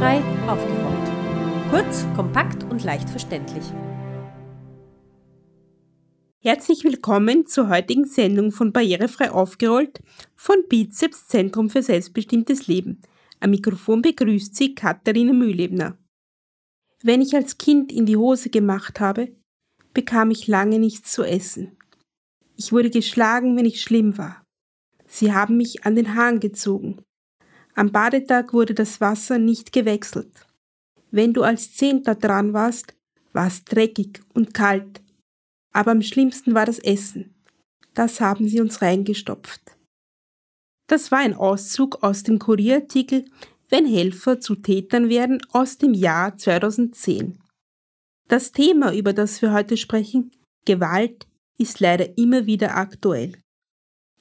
Barrierefrei aufgerollt. Kurz, kompakt und leicht verständlich. Herzlich willkommen zur heutigen Sendung von Barrierefrei aufgerollt von Bizeps Zentrum für selbstbestimmtes Leben. Am Mikrofon begrüßt Sie Katharina Mühlebner. Wenn ich als Kind in die Hose gemacht habe, bekam ich lange nichts zu essen. Ich wurde geschlagen, wenn ich schlimm war. Sie haben mich an den Haaren gezogen. Am Badetag wurde das Wasser nicht gewechselt. Wenn du als Zehnter dran warst, war es dreckig und kalt. Aber am schlimmsten war das Essen. Das haben sie uns reingestopft. Das war ein Auszug aus dem Kurierartikel Wenn Helfer zu Tätern werden aus dem Jahr 2010. Das Thema, über das wir heute sprechen, Gewalt, ist leider immer wieder aktuell.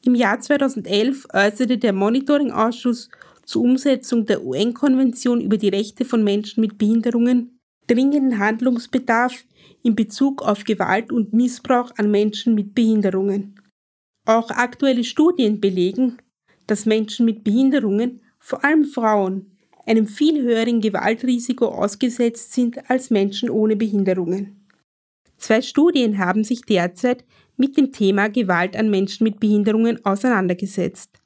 Im Jahr 2011 äußerte der Monitoringausschuss zur Umsetzung der UN-Konvention über die Rechte von Menschen mit Behinderungen dringenden Handlungsbedarf in Bezug auf Gewalt und Missbrauch an Menschen mit Behinderungen. Auch aktuelle Studien belegen, dass Menschen mit Behinderungen, vor allem Frauen, einem viel höheren Gewaltrisiko ausgesetzt sind als Menschen ohne Behinderungen. Zwei Studien haben sich derzeit mit dem Thema Gewalt an Menschen mit Behinderungen auseinandergesetzt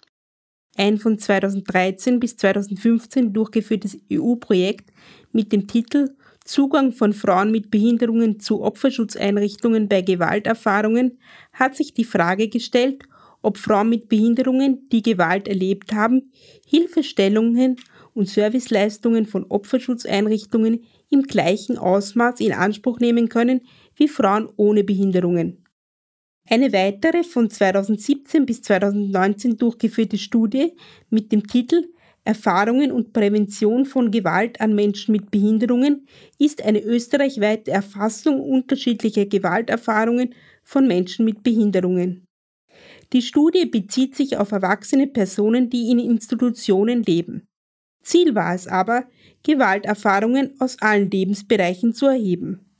ein von 2013 bis 2015 durchgeführtes EU-Projekt mit dem Titel Zugang von Frauen mit Behinderungen zu Opferschutzeinrichtungen bei Gewalterfahrungen hat sich die Frage gestellt, ob Frauen mit Behinderungen, die Gewalt erlebt haben, Hilfestellungen und Serviceleistungen von Opferschutzeinrichtungen im gleichen Ausmaß in Anspruch nehmen können wie Frauen ohne Behinderungen. Eine weitere von 2017 bis 2019 durchgeführte Studie mit dem Titel Erfahrungen und Prävention von Gewalt an Menschen mit Behinderungen ist eine österreichweite Erfassung unterschiedlicher Gewalterfahrungen von Menschen mit Behinderungen. Die Studie bezieht sich auf erwachsene Personen, die in Institutionen leben. Ziel war es aber, Gewalterfahrungen aus allen Lebensbereichen zu erheben.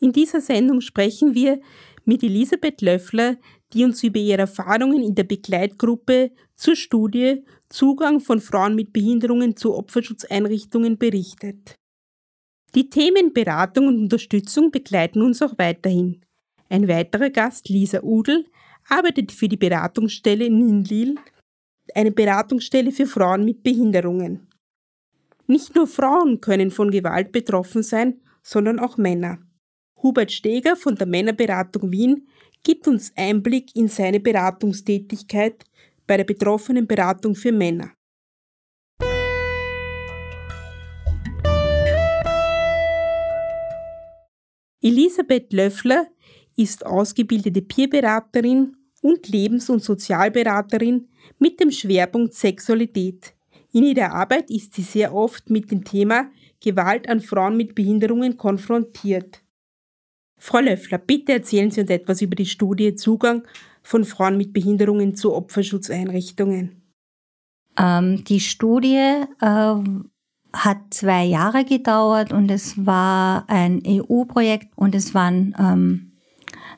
In dieser Sendung sprechen wir mit Elisabeth Löffler, die uns über ihre Erfahrungen in der Begleitgruppe zur Studie Zugang von Frauen mit Behinderungen zu Opferschutzeinrichtungen berichtet. Die Themen Beratung und Unterstützung begleiten uns auch weiterhin. Ein weiterer Gast, Lisa Udel, arbeitet für die Beratungsstelle Ninlil, eine Beratungsstelle für Frauen mit Behinderungen. Nicht nur Frauen können von Gewalt betroffen sein, sondern auch Männer. Hubert Steger von der Männerberatung Wien gibt uns Einblick in seine Beratungstätigkeit bei der betroffenen Beratung für Männer. Elisabeth Löffler ist ausgebildete Peerberaterin und Lebens- und Sozialberaterin mit dem Schwerpunkt Sexualität. In ihrer Arbeit ist sie sehr oft mit dem Thema Gewalt an Frauen mit Behinderungen konfrontiert. Frau Löffler, bitte erzählen Sie uns etwas über die Studie Zugang von Frauen mit Behinderungen zu Opferschutzeinrichtungen. Ähm, die Studie äh, hat zwei Jahre gedauert und es war ein EU-Projekt und es waren ähm,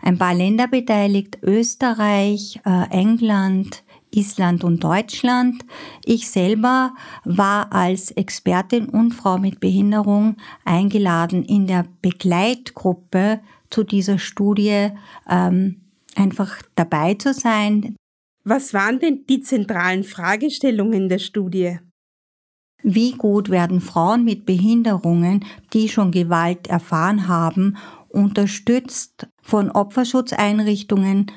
ein paar Länder beteiligt, Österreich, äh, England, Island und Deutschland. Ich selber war als Expertin und Frau mit Behinderung eingeladen, in der Begleitgruppe zu dieser Studie ähm, einfach dabei zu sein. Was waren denn die zentralen Fragestellungen der Studie? Wie gut werden Frauen mit Behinderungen, die schon Gewalt erfahren haben, unterstützt von Opferschutzeinrichtungen,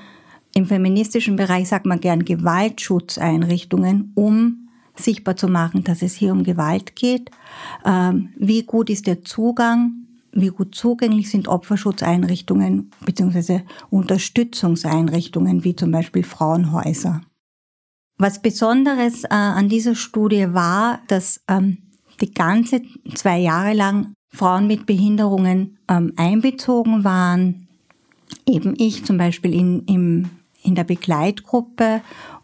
im feministischen Bereich sagt man gern Gewaltschutzeinrichtungen, um sichtbar zu machen, dass es hier um Gewalt geht. Ähm, wie gut ist der Zugang? Wie gut zugänglich sind Opferschutzeinrichtungen bzw. Unterstützungseinrichtungen wie zum Beispiel Frauenhäuser? Was Besonderes äh, an dieser Studie war, dass ähm, die ganze zwei Jahre lang Frauen mit Behinderungen ähm, einbezogen waren. Eben ich zum Beispiel in, im in der Begleitgruppe.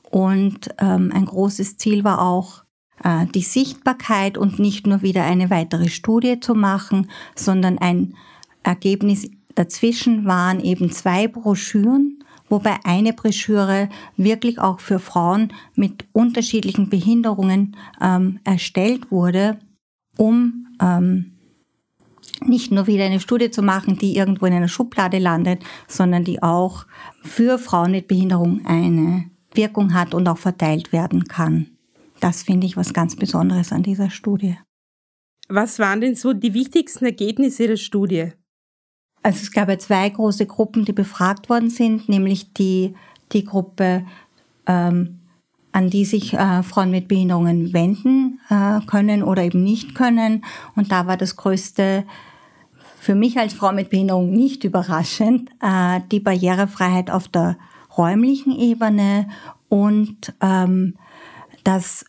Und ähm, ein großes Ziel war auch, äh, die Sichtbarkeit und nicht nur wieder eine weitere Studie zu machen, sondern ein Ergebnis dazwischen waren eben zwei Broschüren, wobei eine Broschüre wirklich auch für Frauen mit unterschiedlichen Behinderungen ähm, erstellt wurde um ähm, nicht nur wieder eine Studie zu machen, die irgendwo in einer Schublade landet, sondern die auch für Frauen mit Behinderung eine Wirkung hat und auch verteilt werden kann. Das finde ich was ganz Besonderes an dieser Studie. Was waren denn so die wichtigsten Ergebnisse der Studie? Also es gab ja zwei große Gruppen, die befragt worden sind, nämlich die, die Gruppe, ähm, an die sich äh, Frauen mit Behinderungen wenden äh, können oder eben nicht können. Und da war das größte für mich als Frau mit Behinderung nicht überraschend, äh, die Barrierefreiheit auf der räumlichen Ebene und ähm, dass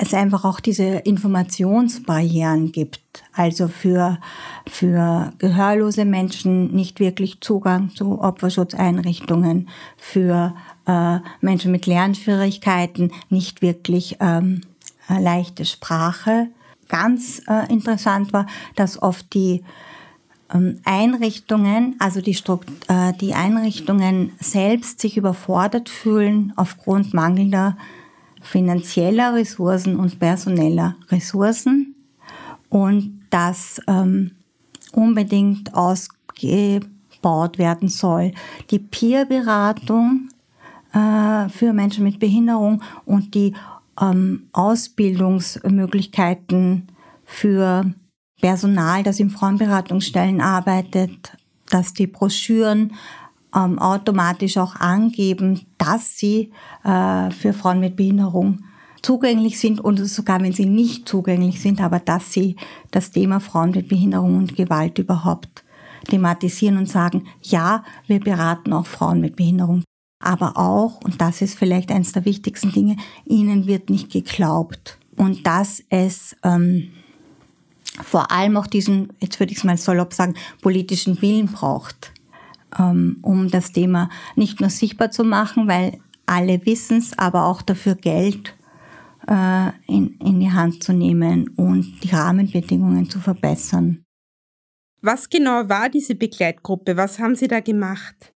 es einfach auch diese Informationsbarrieren gibt. Also für, für gehörlose Menschen nicht wirklich Zugang zu Opferschutzeinrichtungen, für äh, Menschen mit Lernschwierigkeiten nicht wirklich ähm, leichte Sprache. Ganz äh, interessant war, dass oft die ähm, Einrichtungen, also die, äh, die Einrichtungen selbst sich überfordert fühlen aufgrund mangelnder finanzieller Ressourcen und personeller Ressourcen und das ähm, unbedingt ausgebaut werden soll. Die Peerberatung äh, für Menschen mit Behinderung und die ähm, Ausbildungsmöglichkeiten für Personal, das in Frauenberatungsstellen arbeitet, dass die Broschüren ähm, automatisch auch angeben, dass sie äh, für Frauen mit Behinderung zugänglich sind und sogar wenn sie nicht zugänglich sind, aber dass sie das Thema Frauen mit Behinderung und Gewalt überhaupt thematisieren und sagen, ja, wir beraten auch Frauen mit Behinderung. Aber auch, und das ist vielleicht eines der wichtigsten Dinge, ihnen wird nicht geglaubt. Und dass es ähm, vor allem auch diesen, jetzt würde ich es mal salopp sagen, politischen Willen braucht, ähm, um das Thema nicht nur sichtbar zu machen, weil alle wissen es, aber auch dafür Geld äh, in, in die Hand zu nehmen und die Rahmenbedingungen zu verbessern. Was genau war diese Begleitgruppe? Was haben Sie da gemacht?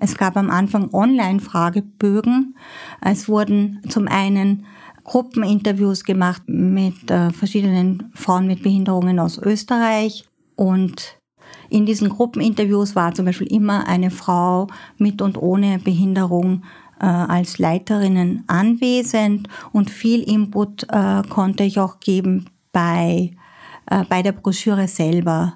Es gab am Anfang Online-Fragebögen. Es wurden zum einen Gruppeninterviews gemacht mit äh, verschiedenen Frauen mit Behinderungen aus Österreich und in diesen Gruppeninterviews war zum Beispiel immer eine Frau mit und ohne Behinderung äh, als Leiterinnen anwesend und viel Input äh, konnte ich auch geben bei, bei der Broschüre selber.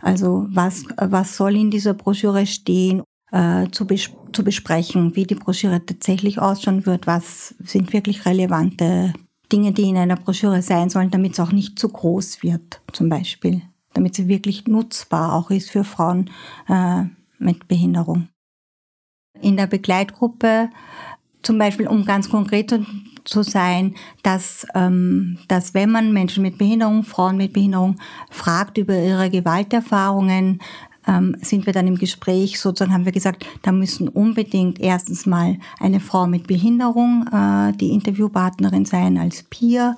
Also was, was soll in dieser Broschüre stehen äh, zu, bes zu besprechen, wie die Broschüre tatsächlich ausschauen wird, was sind wirklich relevante Dinge, die in einer Broschüre sein sollen, damit es auch nicht zu groß wird, zum Beispiel, damit sie wirklich nutzbar auch ist für Frauen äh, mit Behinderung. In der Begleitgruppe, zum Beispiel, um ganz konkret zu sein, dass, ähm, dass wenn man Menschen mit Behinderung, Frauen mit Behinderung fragt über ihre Gewalterfahrungen, ähm, sind wir dann im Gespräch, sozusagen haben wir gesagt, da müssen unbedingt erstens mal eine Frau mit Behinderung äh, die Interviewpartnerin sein als Peer.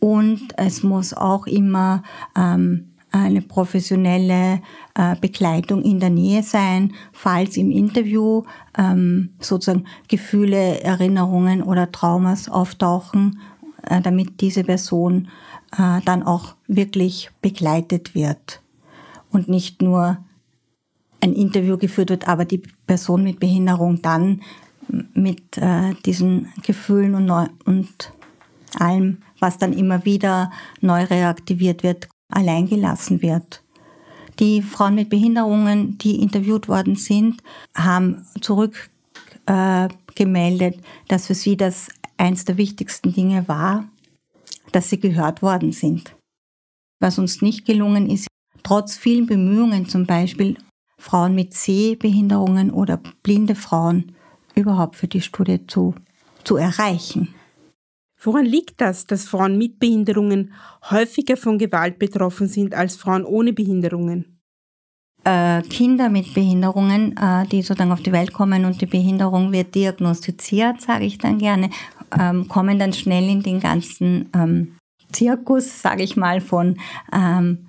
Und es muss auch immer ähm, eine professionelle äh, Begleitung in der Nähe sein, falls im Interview ähm, sozusagen Gefühle, Erinnerungen oder Traumas auftauchen, äh, damit diese Person äh, dann auch wirklich begleitet wird. Und nicht nur ein Interview geführt wird, aber die Person mit Behinderung dann mit äh, diesen Gefühlen und, neu, und allem, was dann immer wieder neu reaktiviert wird, alleingelassen wird. Die Frauen mit Behinderungen, die interviewt worden sind, haben zurückgemeldet, äh, dass für sie das eins der wichtigsten Dinge war, dass sie gehört worden sind. Was uns nicht gelungen ist, trotz vielen Bemühungen zum Beispiel Frauen mit Sehbehinderungen oder blinde Frauen überhaupt für die Studie zu, zu erreichen. Woran liegt das, dass Frauen mit Behinderungen häufiger von Gewalt betroffen sind als Frauen ohne Behinderungen? Äh, Kinder mit Behinderungen, äh, die sozusagen auf die Welt kommen und die Behinderung wird diagnostiziert, sage ich dann gerne, ähm, kommen dann schnell in den ganzen ähm, Zirkus, sage ich mal, von ähm,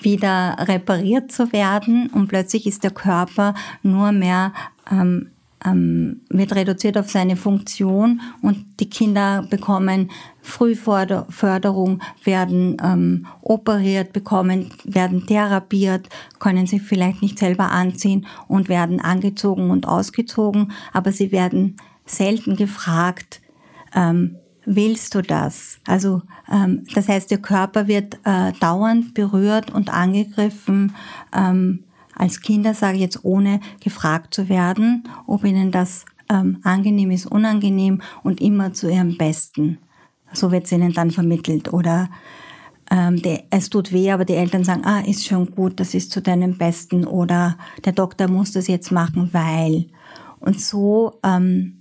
wieder repariert zu werden und plötzlich ist der Körper nur mehr ähm, ähm, wird reduziert auf seine Funktion und die Kinder bekommen Frühförderung, werden ähm, operiert, bekommen, werden therapiert, können sich vielleicht nicht selber anziehen und werden angezogen und ausgezogen, aber sie werden selten gefragt, ähm, willst du das? Also ähm, das heißt, der Körper wird äh, dauernd berührt und angegriffen. Ähm, als Kinder sage ich jetzt, ohne gefragt zu werden, ob ihnen das ähm, angenehm ist, unangenehm und immer zu ihrem Besten. So wird es ihnen dann vermittelt. Oder ähm, die, es tut weh, aber die Eltern sagen, ah, ist schon gut, das ist zu deinem Besten. Oder der Doktor muss das jetzt machen, weil. Und so ähm,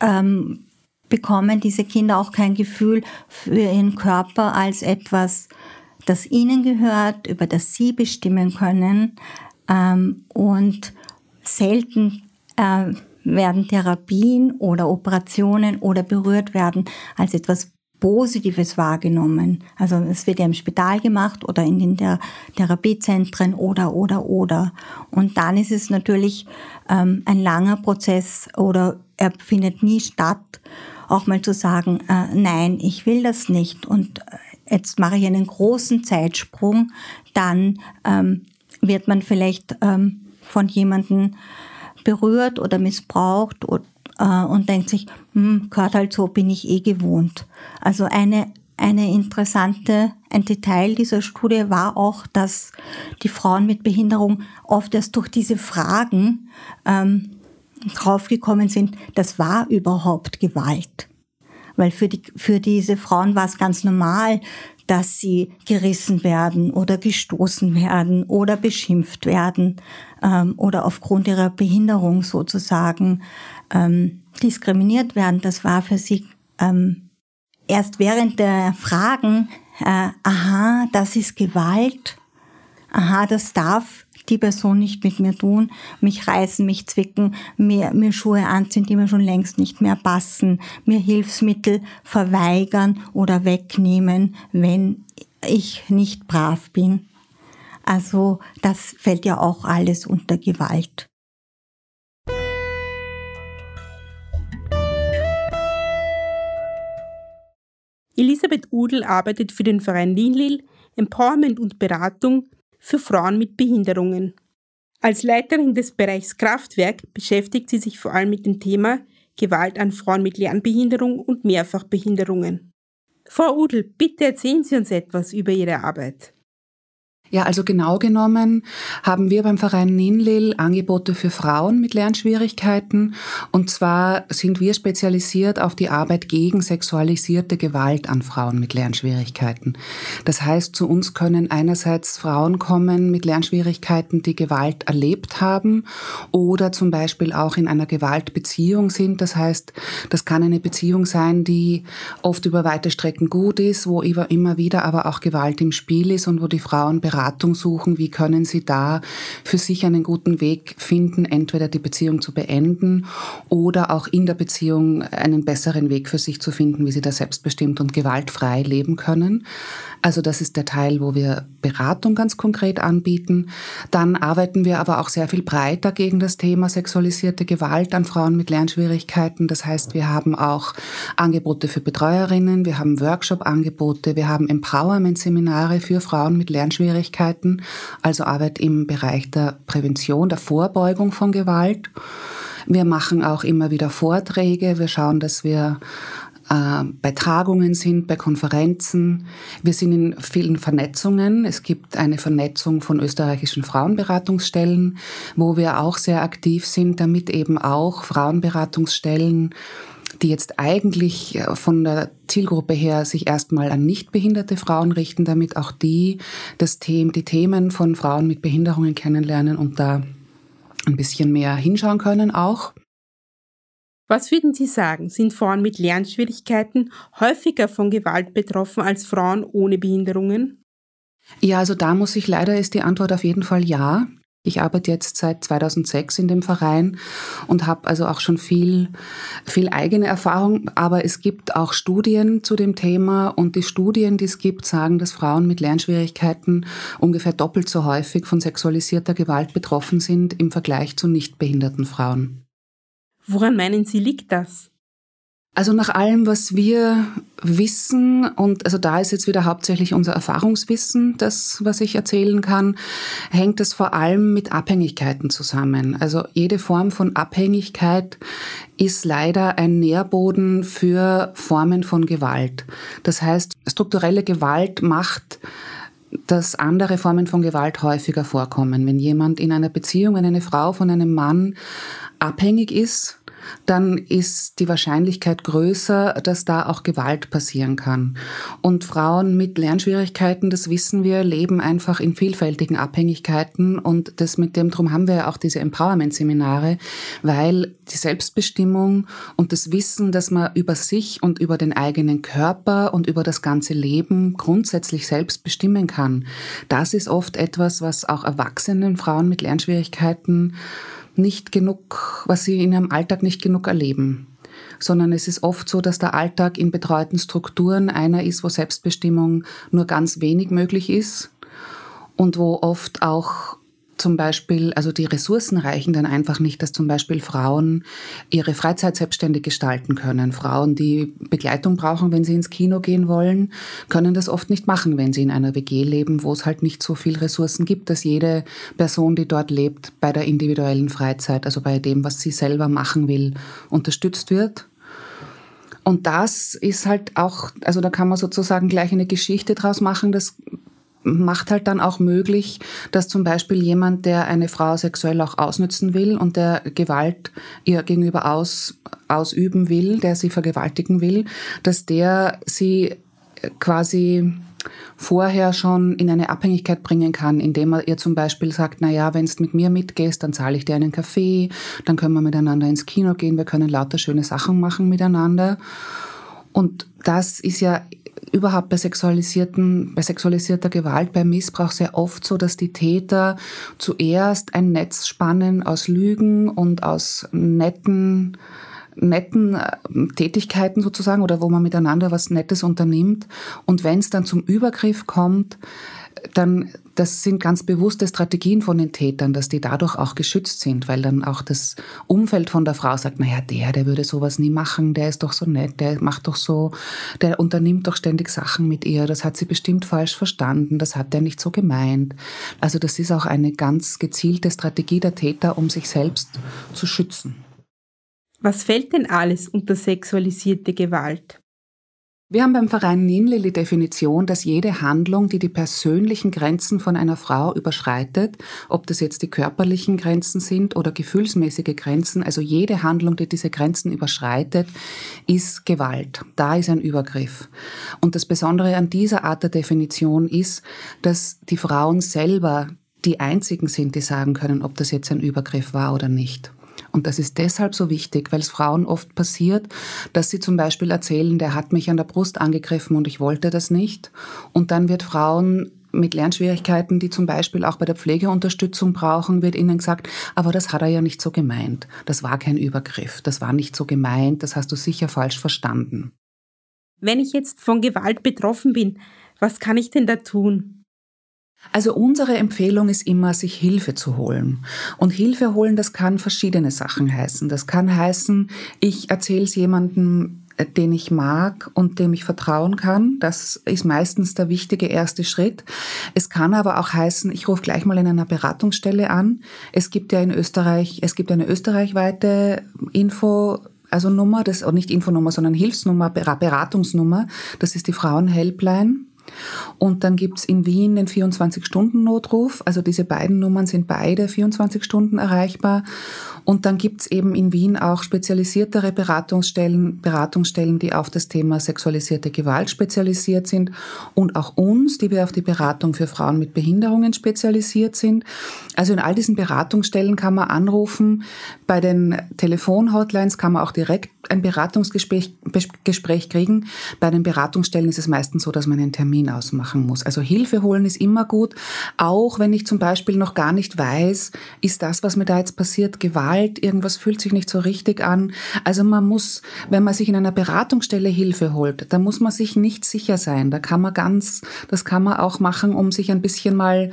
ähm, bekommen diese Kinder auch kein Gefühl für ihren Körper als etwas, das ihnen gehört, über das sie bestimmen können. Ähm, und selten äh, werden Therapien oder Operationen oder berührt werden als etwas Positives wahrgenommen. Also es wird ja im Spital gemacht oder in den Thera Therapiezentren oder oder oder. Und dann ist es natürlich ähm, ein langer Prozess oder er findet nie statt, auch mal zu sagen, äh, nein, ich will das nicht und äh, jetzt mache ich einen großen Zeitsprung, dann ähm, wird man vielleicht ähm, von jemandem berührt oder missbraucht und, äh, und denkt sich, hm, gehört halt so, bin ich eh gewohnt. Also eine, eine interessante, ein Detail dieser Studie war auch, dass die Frauen mit Behinderung oft erst durch diese Fragen ähm, draufgekommen sind, das war überhaupt Gewalt. Weil für, die, für diese Frauen war es ganz normal, dass sie gerissen werden oder gestoßen werden oder beschimpft werden ähm, oder aufgrund ihrer Behinderung sozusagen ähm, diskriminiert werden. Das war für sie ähm, erst während der Fragen, äh, aha, das ist Gewalt, aha, das darf die Person nicht mit mir tun, mich reißen, mich zwicken, mir, mir Schuhe anziehen, die mir schon längst nicht mehr passen, mir Hilfsmittel verweigern oder wegnehmen, wenn ich nicht brav bin. Also das fällt ja auch alles unter Gewalt. Elisabeth Udel arbeitet für den Verein Linlil, Empowerment und Beratung für Frauen mit Behinderungen. Als Leiterin des Bereichs Kraftwerk beschäftigt sie sich vor allem mit dem Thema Gewalt an Frauen mit Lernbehinderung und Mehrfachbehinderungen. Frau Udel, bitte erzählen Sie uns etwas über Ihre Arbeit. Ja, also genau genommen haben wir beim Verein Ninlil Angebote für Frauen mit Lernschwierigkeiten. Und zwar sind wir spezialisiert auf die Arbeit gegen sexualisierte Gewalt an Frauen mit Lernschwierigkeiten. Das heißt, zu uns können einerseits Frauen kommen mit Lernschwierigkeiten, die Gewalt erlebt haben oder zum Beispiel auch in einer Gewaltbeziehung sind. Das heißt, das kann eine Beziehung sein, die oft über weite Strecken gut ist, wo immer wieder aber auch Gewalt im Spiel ist und wo die Frauen bereit Beratung suchen, wie können sie da für sich einen guten Weg finden, entweder die Beziehung zu beenden oder auch in der Beziehung einen besseren Weg für sich zu finden, wie sie da selbstbestimmt und gewaltfrei leben können. Also das ist der Teil, wo wir Beratung ganz konkret anbieten. Dann arbeiten wir aber auch sehr viel breiter gegen das Thema sexualisierte Gewalt an Frauen mit Lernschwierigkeiten. Das heißt, wir haben auch Angebote für Betreuerinnen, wir haben Workshop-Angebote, wir haben Empowerment-Seminare für Frauen mit Lernschwierigkeiten also Arbeit im Bereich der Prävention, der Vorbeugung von Gewalt. Wir machen auch immer wieder Vorträge. Wir schauen, dass wir äh, bei Tagungen sind, bei Konferenzen. Wir sind in vielen Vernetzungen. Es gibt eine Vernetzung von österreichischen Frauenberatungsstellen, wo wir auch sehr aktiv sind, damit eben auch Frauenberatungsstellen die jetzt eigentlich äh, von der Zielgruppe her sich erstmal an nicht behinderte Frauen richten, damit auch die das Thema, die Themen von Frauen mit Behinderungen kennenlernen und da ein bisschen mehr hinschauen können auch. Was würden Sie sagen, sind Frauen mit Lernschwierigkeiten häufiger von Gewalt betroffen als Frauen ohne Behinderungen? Ja, also da muss ich leider ist die Antwort auf jeden Fall ja. Ich arbeite jetzt seit 2006 in dem Verein und habe also auch schon viel, viel eigene Erfahrung. Aber es gibt auch Studien zu dem Thema und die Studien, die es gibt, sagen, dass Frauen mit Lernschwierigkeiten ungefähr doppelt so häufig von sexualisierter Gewalt betroffen sind im Vergleich zu nicht behinderten Frauen. Woran meinen Sie, liegt das? Also nach allem, was wir wissen, und also da ist jetzt wieder hauptsächlich unser Erfahrungswissen, das, was ich erzählen kann, hängt es vor allem mit Abhängigkeiten zusammen. Also jede Form von Abhängigkeit ist leider ein Nährboden für Formen von Gewalt. Das heißt, strukturelle Gewalt macht dass andere Formen von Gewalt häufiger vorkommen. Wenn jemand in einer Beziehung, wenn eine Frau von einem Mann abhängig ist, dann ist die Wahrscheinlichkeit größer, dass da auch Gewalt passieren kann. Und Frauen mit Lernschwierigkeiten, das wissen wir, leben einfach in vielfältigen Abhängigkeiten und das mit dem drum haben wir ja auch diese Empowerment-Seminare, weil die Selbstbestimmung und das Wissen, dass man über sich und über den eigenen Körper und über das ganze Leben grundsätzlich selbst bestimmen kann, das ist oft etwas, was auch erwachsenen Frauen mit Lernschwierigkeiten nicht genug, was sie in ihrem Alltag nicht genug erleben. Sondern es ist oft so, dass der Alltag in betreuten Strukturen einer ist, wo Selbstbestimmung nur ganz wenig möglich ist und wo oft auch zum Beispiel, also die Ressourcen reichen dann einfach nicht, dass zum Beispiel Frauen ihre Freizeit selbstständig gestalten können. Frauen, die Begleitung brauchen, wenn sie ins Kino gehen wollen, können das oft nicht machen, wenn sie in einer WG leben, wo es halt nicht so viel Ressourcen gibt, dass jede Person, die dort lebt, bei der individuellen Freizeit, also bei dem, was sie selber machen will, unterstützt wird. Und das ist halt auch, also da kann man sozusagen gleich eine Geschichte draus machen. Das macht halt dann auch möglich, dass zum Beispiel jemand, der eine Frau sexuell auch ausnützen will und der Gewalt ihr gegenüber aus, ausüben will, der sie vergewaltigen will, dass der sie quasi vorher schon in eine Abhängigkeit bringen kann, indem er ihr zum Beispiel sagt, na ja, wenn du mit mir mitgehst, dann zahle ich dir einen Kaffee, dann können wir miteinander ins Kino gehen, wir können lauter schöne Sachen machen miteinander. Und das ist ja überhaupt bei sexualisierten, bei sexualisierter Gewalt, bei Missbrauch sehr oft so, dass die Täter zuerst ein Netz spannen aus Lügen und aus netten, netten äh, Tätigkeiten sozusagen oder wo man miteinander was Nettes unternimmt. Und wenn es dann zum Übergriff kommt, dann das sind ganz bewusste Strategien von den Tätern, dass die dadurch auch geschützt sind, weil dann auch das Umfeld von der Frau sagt, naja, der, der würde sowas nie machen, der ist doch so nett, der macht doch so, der unternimmt doch ständig Sachen mit ihr, das hat sie bestimmt falsch verstanden, das hat er nicht so gemeint. Also das ist auch eine ganz gezielte Strategie der Täter, um sich selbst zu schützen. Was fällt denn alles unter sexualisierte Gewalt? Wir haben beim Verein NINLE die Definition, dass jede Handlung, die die persönlichen Grenzen von einer Frau überschreitet, ob das jetzt die körperlichen Grenzen sind oder gefühlsmäßige Grenzen, also jede Handlung, die diese Grenzen überschreitet, ist Gewalt. Da ist ein Übergriff. Und das Besondere an dieser Art der Definition ist, dass die Frauen selber die einzigen sind, die sagen können, ob das jetzt ein Übergriff war oder nicht. Und das ist deshalb so wichtig, weil es Frauen oft passiert, dass sie zum Beispiel erzählen, der hat mich an der Brust angegriffen und ich wollte das nicht. Und dann wird Frauen mit Lernschwierigkeiten, die zum Beispiel auch bei der Pflegeunterstützung brauchen, wird ihnen gesagt, aber das hat er ja nicht so gemeint. Das war kein Übergriff. Das war nicht so gemeint. Das hast du sicher falsch verstanden. Wenn ich jetzt von Gewalt betroffen bin, was kann ich denn da tun? Also unsere Empfehlung ist immer, sich Hilfe zu holen. Und Hilfe holen, das kann verschiedene Sachen heißen. Das kann heißen, ich erzähle es jemandem, äh, den ich mag und dem ich vertrauen kann. Das ist meistens der wichtige erste Schritt. Es kann aber auch heißen, ich rufe gleich mal in einer Beratungsstelle an. Es gibt ja in Österreich, es gibt eine österreichweite Info also Nummer, das, nicht Infonummer, sondern Hilfsnummer, Beratungsnummer. Das ist die Frauenhelpline. Und dann gibt's in Wien den 24-Stunden-Notruf. Also diese beiden Nummern sind beide 24 Stunden erreichbar. Und dann gibt's eben in Wien auch spezialisiertere Beratungsstellen, Beratungsstellen, die auf das Thema sexualisierte Gewalt spezialisiert sind und auch uns, die wir auf die Beratung für Frauen mit Behinderungen spezialisiert sind. Also in all diesen Beratungsstellen kann man anrufen. Bei den Telefonhotlines kann man auch direkt ein Beratungsgespräch Gespräch kriegen. Bei den Beratungsstellen ist es meistens so, dass man einen Termin ausmachen muss. Also Hilfe holen ist immer gut, auch wenn ich zum Beispiel noch gar nicht weiß, ist das, was mir da jetzt passiert, Gewalt irgendwas fühlt sich nicht so richtig an. Also man muss, wenn man sich in einer Beratungsstelle Hilfe holt, da muss man sich nicht sicher sein. Da kann man ganz, das kann man auch machen, um sich ein bisschen mal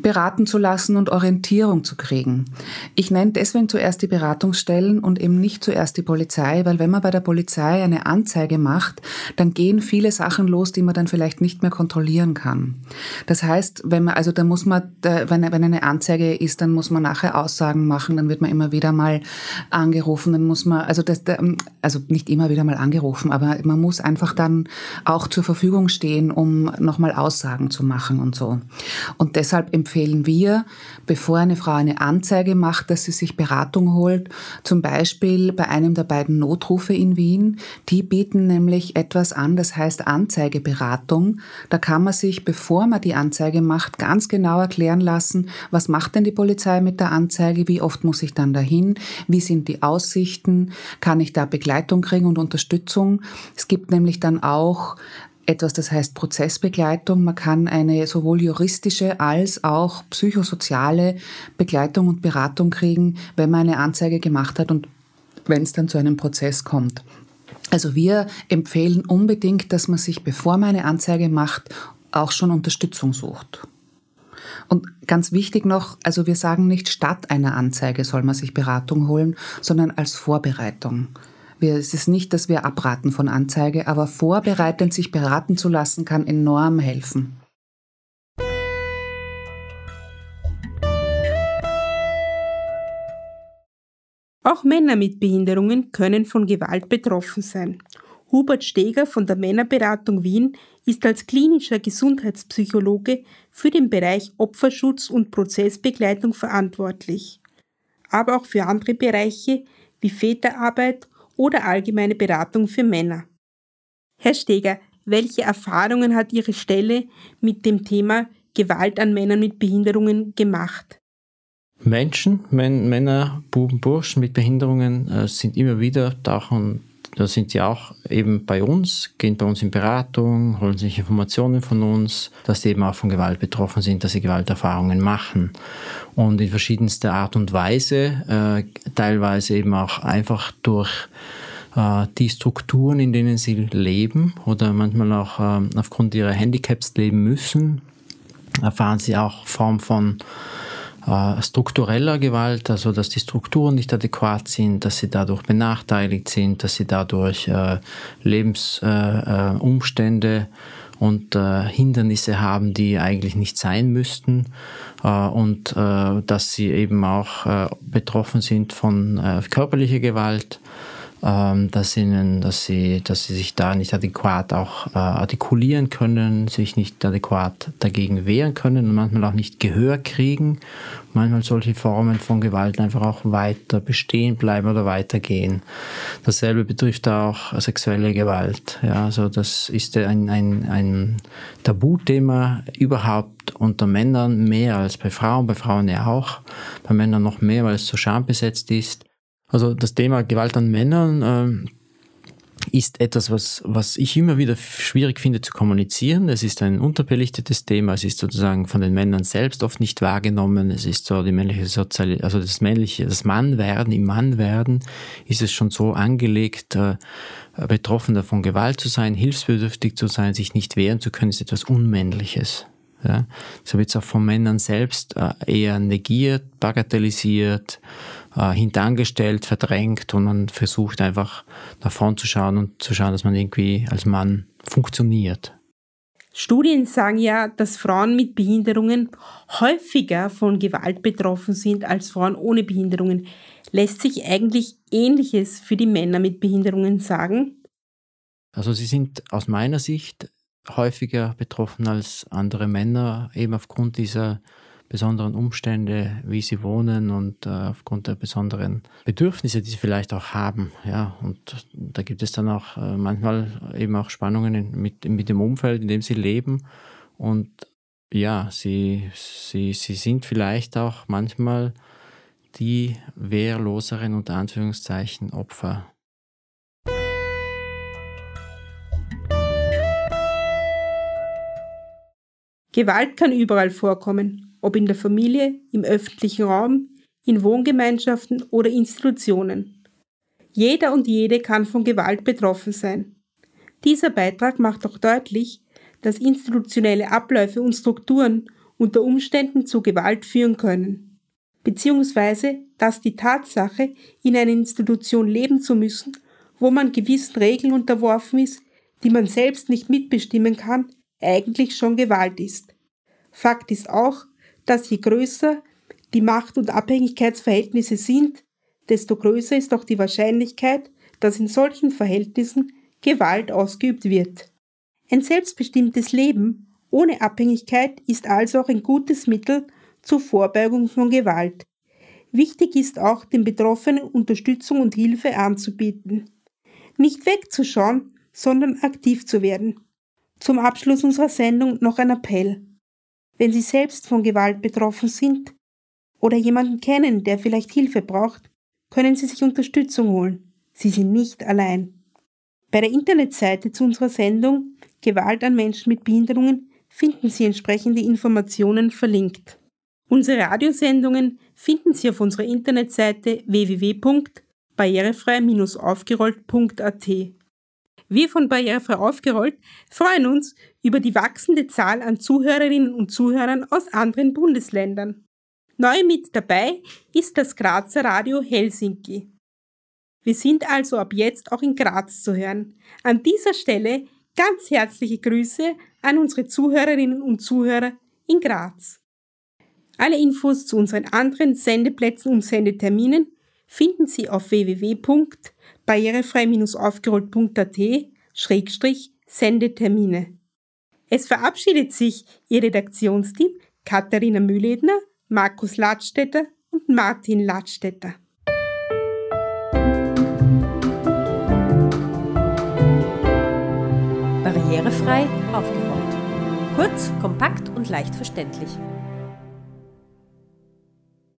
beraten zu lassen und Orientierung zu kriegen. Ich nenne deswegen zuerst die Beratungsstellen und eben nicht zuerst die Polizei, weil wenn man bei der Polizei eine Anzeige macht, dann gehen viele Sachen los, die man dann vielleicht nicht mehr kontrollieren kann. Das heißt, wenn man, also da muss man, wenn, eine Anzeige ist, dann muss man nachher Aussagen machen, dann wird man immer wieder mal angerufen, dann muss man, also das, also nicht immer wieder mal angerufen, aber man muss einfach dann auch zur Verfügung stehen, um nochmal Aussagen zu machen und so. Und deshalb empfehlen wir, bevor eine Frau eine Anzeige macht, dass sie sich Beratung holt, zum Beispiel bei einem der beiden Notrufe in Wien. Die bieten nämlich etwas an, das heißt Anzeigeberatung. Da kann man sich, bevor man die Anzeige macht, ganz genau erklären lassen, was macht denn die Polizei mit der Anzeige, wie oft muss ich dann dahin, wie sind die Aussichten, kann ich da Begleitung kriegen und Unterstützung. Es gibt nämlich dann auch etwas, das heißt Prozessbegleitung. Man kann eine sowohl juristische als auch psychosoziale Begleitung und Beratung kriegen, wenn man eine Anzeige gemacht hat und wenn es dann zu einem Prozess kommt. Also wir empfehlen unbedingt, dass man sich, bevor man eine Anzeige macht, auch schon Unterstützung sucht. Und ganz wichtig noch, also wir sagen nicht statt einer Anzeige soll man sich Beratung holen, sondern als Vorbereitung. Wir, es ist nicht, dass wir abraten von Anzeige, aber vorbereitend sich beraten zu lassen, kann enorm helfen. Auch Männer mit Behinderungen können von Gewalt betroffen sein. Hubert Steger von der Männerberatung Wien ist als klinischer Gesundheitspsychologe für den Bereich Opferschutz und Prozessbegleitung verantwortlich, aber auch für andere Bereiche wie Väterarbeit oder allgemeine Beratung für Männer. Herr Steger, welche Erfahrungen hat Ihre Stelle mit dem Thema Gewalt an Männern mit Behinderungen gemacht? Menschen, Männer, Buben, Burschen mit Behinderungen äh, sind immer wieder tauchen da sind sie auch eben bei uns, gehen bei uns in Beratung, holen sich Informationen von uns, dass sie eben auch von Gewalt betroffen sind, dass sie Gewalterfahrungen machen. Und in verschiedenster Art und Weise, äh, teilweise eben auch einfach durch äh, die Strukturen, in denen sie leben oder manchmal auch äh, aufgrund ihrer Handicaps leben müssen, erfahren sie auch Form von äh, struktureller Gewalt, also dass die Strukturen nicht adäquat sind, dass sie dadurch benachteiligt sind, dass sie dadurch äh, Lebensumstände äh, und Hindernisse haben, die eigentlich nicht sein müssten und dass sie eben auch betroffen sind von körperlicher Gewalt dass, ihnen, dass, sie, dass sie sich da nicht adäquat auch äh, artikulieren können, sich nicht adäquat dagegen wehren können und manchmal auch nicht Gehör kriegen. Manchmal solche Formen von Gewalt einfach auch weiter bestehen bleiben oder weitergehen. Dasselbe betrifft auch sexuelle Gewalt. Ja, also das ist ein, ein, ein Tabuthema überhaupt unter Männern mehr als bei Frauen, bei Frauen ja auch, bei Männern noch mehr, weil es so schambesetzt ist. Also das Thema Gewalt an Männern äh, ist etwas, was, was ich immer wieder schwierig finde zu kommunizieren. Es ist ein unterbelichtetes Thema. Es ist sozusagen von den Männern selbst oft nicht wahrgenommen. Es ist so die männliche Sozial also das männliche, das Mannwerden, im Mannwerden ist es schon so angelegt, äh, Betroffener von Gewalt zu sein, hilfsbedürftig zu sein, sich nicht wehren zu können, ist etwas Unmännliches. Ja? So wird es auch von Männern selbst äh, eher negiert, bagatellisiert äh, hintangestellt, verdrängt und man versucht einfach nach vorn zu schauen und zu schauen, dass man irgendwie als Mann funktioniert. Studien sagen ja, dass Frauen mit Behinderungen häufiger von Gewalt betroffen sind als Frauen ohne Behinderungen. Lässt sich eigentlich Ähnliches für die Männer mit Behinderungen sagen? Also sie sind aus meiner Sicht häufiger betroffen als andere Männer, eben aufgrund dieser besonderen Umstände, wie sie wohnen und äh, aufgrund der besonderen Bedürfnisse, die sie vielleicht auch haben. Ja, und da gibt es dann auch äh, manchmal eben auch Spannungen in, mit, mit dem Umfeld, in dem sie leben. Und ja, sie, sie, sie sind vielleicht auch manchmal die wehrloseren unter Anführungszeichen Opfer. Gewalt kann überall vorkommen ob in der Familie, im öffentlichen Raum, in Wohngemeinschaften oder Institutionen. Jeder und jede kann von Gewalt betroffen sein. Dieser Beitrag macht auch deutlich, dass institutionelle Abläufe und Strukturen unter Umständen zu Gewalt führen können, beziehungsweise dass die Tatsache, in einer Institution leben zu müssen, wo man gewissen Regeln unterworfen ist, die man selbst nicht mitbestimmen kann, eigentlich schon Gewalt ist. Fakt ist auch, dass je größer die Macht- und Abhängigkeitsverhältnisse sind, desto größer ist auch die Wahrscheinlichkeit, dass in solchen Verhältnissen Gewalt ausgeübt wird. Ein selbstbestimmtes Leben ohne Abhängigkeit ist also auch ein gutes Mittel zur Vorbeugung von Gewalt. Wichtig ist auch, den Betroffenen Unterstützung und Hilfe anzubieten. Nicht wegzuschauen, sondern aktiv zu werden. Zum Abschluss unserer Sendung noch ein Appell. Wenn Sie selbst von Gewalt betroffen sind oder jemanden kennen, der vielleicht Hilfe braucht, können Sie sich Unterstützung holen. Sie sind nicht allein. Bei der Internetseite zu unserer Sendung Gewalt an Menschen mit Behinderungen finden Sie entsprechende Informationen verlinkt. Unsere Radiosendungen finden Sie auf unserer Internetseite www.barrierefrei-aufgerollt.at. Wir von Barrierefrei aufgerollt freuen uns über die wachsende Zahl an Zuhörerinnen und Zuhörern aus anderen Bundesländern. Neu mit dabei ist das Grazer Radio Helsinki. Wir sind also ab jetzt auch in Graz zu hören. An dieser Stelle ganz herzliche Grüße an unsere Zuhörerinnen und Zuhörer in Graz. Alle Infos zu unseren anderen Sendeplätzen und Sendeterminen finden Sie auf www.barrierefrei-aufgerollt.at-sendetermine. Es verabschiedet sich Ihr Redaktionsteam Katharina Mühledner, Markus Ladstätter und Martin Ladstätter. Barrierefrei aufgerollt. Kurz, kompakt und leicht verständlich.